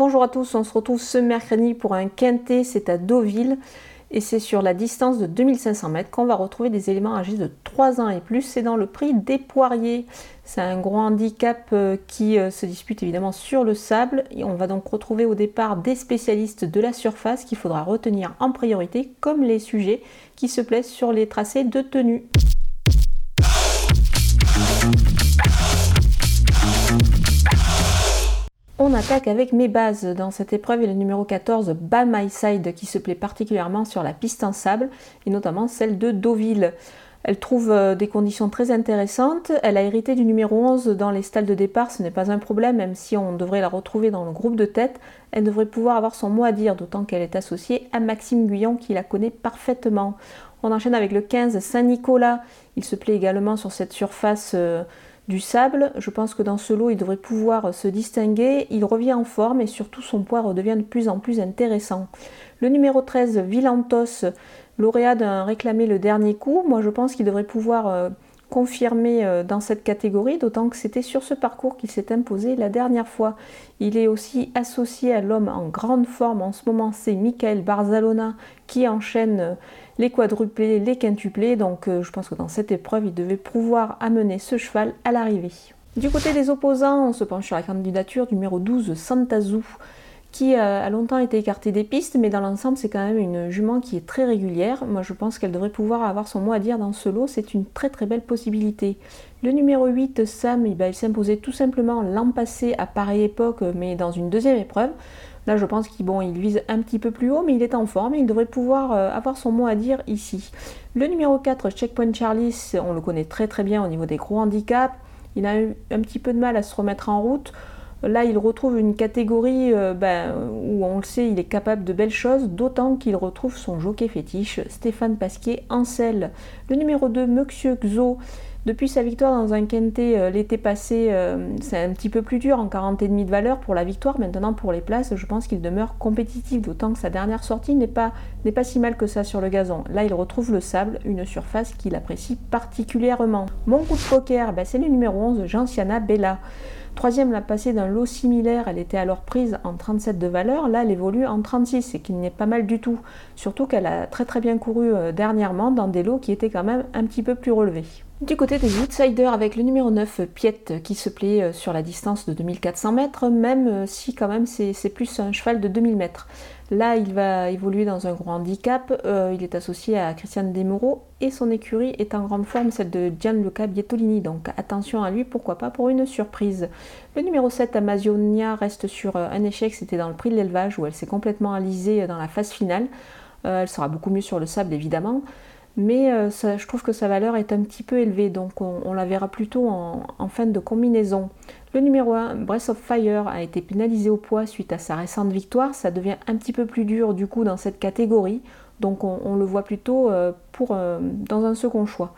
Bonjour à tous, on se retrouve ce mercredi pour un quintet, c'est à Deauville et c'est sur la distance de 2500 mètres qu'on va retrouver des éléments âgés de 3 ans et plus. C'est dans le prix des poiriers. C'est un gros handicap euh, qui euh, se dispute évidemment sur le sable. Et on va donc retrouver au départ des spécialistes de la surface qu'il faudra retenir en priorité, comme les sujets qui se plaisent sur les tracés de tenue. On attaque avec mes bases. Dans cette épreuve, il le numéro 14, By My Side, qui se plaît particulièrement sur la piste en sable, et notamment celle de Deauville. Elle trouve euh, des conditions très intéressantes. Elle a hérité du numéro 11 dans les stalles de départ, ce n'est pas un problème, même si on devrait la retrouver dans le groupe de tête. Elle devrait pouvoir avoir son mot à dire, d'autant qu'elle est associée à Maxime Guyon qui la connaît parfaitement. On enchaîne avec le 15, Saint-Nicolas. Il se plaît également sur cette surface. Euh, du sable. Je pense que dans ce lot, il devrait pouvoir se distinguer. Il revient en forme et surtout son poids redevient de plus en plus intéressant. Le numéro 13, Villantos, lauréat d'un réclamé le dernier coup. Moi, je pense qu'il devrait pouvoir confirmer euh, dans cette catégorie, d'autant que c'était sur ce parcours qu'il s'est imposé la dernière fois. Il est aussi associé à l'homme en grande forme en ce moment, c'est Michael Barzalona qui enchaîne euh, les quadruplés, les quintuplés, donc euh, je pense que dans cette épreuve, il devait pouvoir amener ce cheval à l'arrivée. Du côté des opposants, on se penche sur la candidature numéro 12, Santazou qui euh, a longtemps été écartée des pistes, mais dans l'ensemble, c'est quand même une jument qui est très régulière. Moi, je pense qu'elle devrait pouvoir avoir son mot à dire dans ce lot. C'est une très très belle possibilité. Le numéro 8, Sam, eh ben, il s'imposait tout simplement l'an passé à pareille époque, mais dans une deuxième épreuve. Là, je pense qu'il bon, il vise un petit peu plus haut, mais il est en forme et il devrait pouvoir euh, avoir son mot à dire ici. Le numéro 4, Checkpoint Charlie, on le connaît très très bien au niveau des gros handicaps. Il a eu un petit peu de mal à se remettre en route. Là, il retrouve une catégorie euh, ben, où on le sait, il est capable de belles choses, d'autant qu'il retrouve son jockey fétiche, Stéphane Pasquier, en selle. Le numéro 2, Monsieur Xo, depuis sa victoire dans un quintet euh, l'été passé, euh, c'est un petit peu plus dur en 40 et demi de valeur pour la victoire. Maintenant, pour les places, je pense qu'il demeure compétitif, d'autant que sa dernière sortie n'est pas, pas si mal que ça sur le gazon. Là, il retrouve le sable, une surface qu'il apprécie particulièrement. Mon coup de poker, ben, c'est le numéro 11, Gentiana Bella. Troisième l'a passé d'un lot similaire, elle était alors prise en 37 de valeur, là elle évolue en 36, et qu'il n'est pas mal du tout. Surtout qu'elle a très très bien couru euh, dernièrement dans des lots qui étaient quand même un petit peu plus relevés. Du côté des outsiders, avec le numéro 9, Piette, qui se plaît euh, sur la distance de 2400 mètres, même euh, si quand même c'est plus un cheval de 2000 mètres. Là, il va évoluer dans un gros handicap. Euh, il est associé à Christiane Desmoreaux et son écurie est en grande forme, celle de Gianluca Bietolini. Donc attention à lui, pourquoi pas pour une surprise. Le numéro 7, Amazonia, reste sur un échec. C'était dans le prix de l'élevage où elle s'est complètement alisée dans la phase finale. elle sera beaucoup mieux sur le sable, évidemment mais euh, je trouve que sa valeur est un petit peu élevée, donc on, la verra plutôt en, fin de combinaison. Le numéro 1, Breath of Fire, a été pénalisé au poids suite à sa récente victoire, ça devient un petit peu plus dur du coup dans cette catégorie, donc on, le voit plutôt euh, euh, dans un second choix.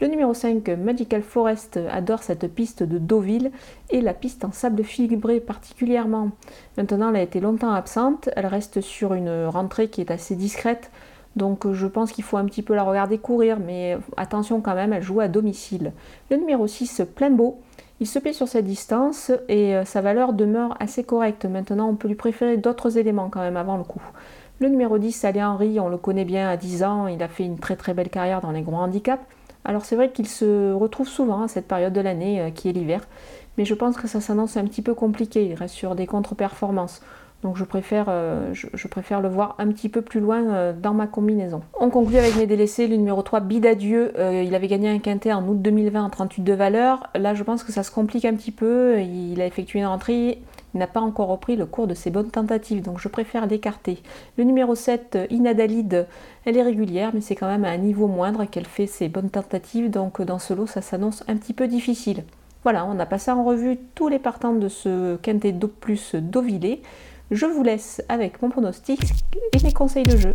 Le numéro 5, Magical Forest, adore cette piste de Deauville et la piste en sable fibré particulièrement. Maintenant, elle a été longtemps absente, elle reste sur une rentrée qui est assez discrète, donc je pense qu'il faut un petit peu la regarder courir, mais attention quand même, elle joue à domicile. Le numéro 6, plein beau. Il se paie sur cette distance et euh, sa valeur demeure assez correcte. Maintenant, on peut lui préférer d'autres éléments quand même avant le coup. Le numéro 10, Ali Henry, on le connaît bien à 10 ans, il a fait une très très belle carrière dans les gros handicaps. Alors c'est vrai qu'il se retrouve souvent à cette période de l'année euh, qui est l'hiver, mais je pense que ça s'annonce un petit peu compliqué, il reste sur des contre-performances. Donc je préfère, euh, je, préfère le voir un petit peu plus loin euh, dans ma combinaison. On conclut avec mes délaissés. Le numéro 3, Bidadieu. Euh, il avait gagné un quintet en août 2020 en 38 de valeur. Là, je pense que ça se complique un petit peu. Il a effectué une entrée. Il n'a pas encore repris le cours de ses bonnes tentatives, donc je préfère l'écarter. Le numéro 7, Inadalide, elle est régulière, mais c'est quand même à un niveau moindre qu'elle fait ses bonnes tentatives, donc dans ce lot, ça s'annonce un petit peu difficile. Voilà, on a passé en revue tous les partants de ce quintet d'eau plus d'Ovillé. Je vous laisse avec mon pronostic et mes conseils de jeu.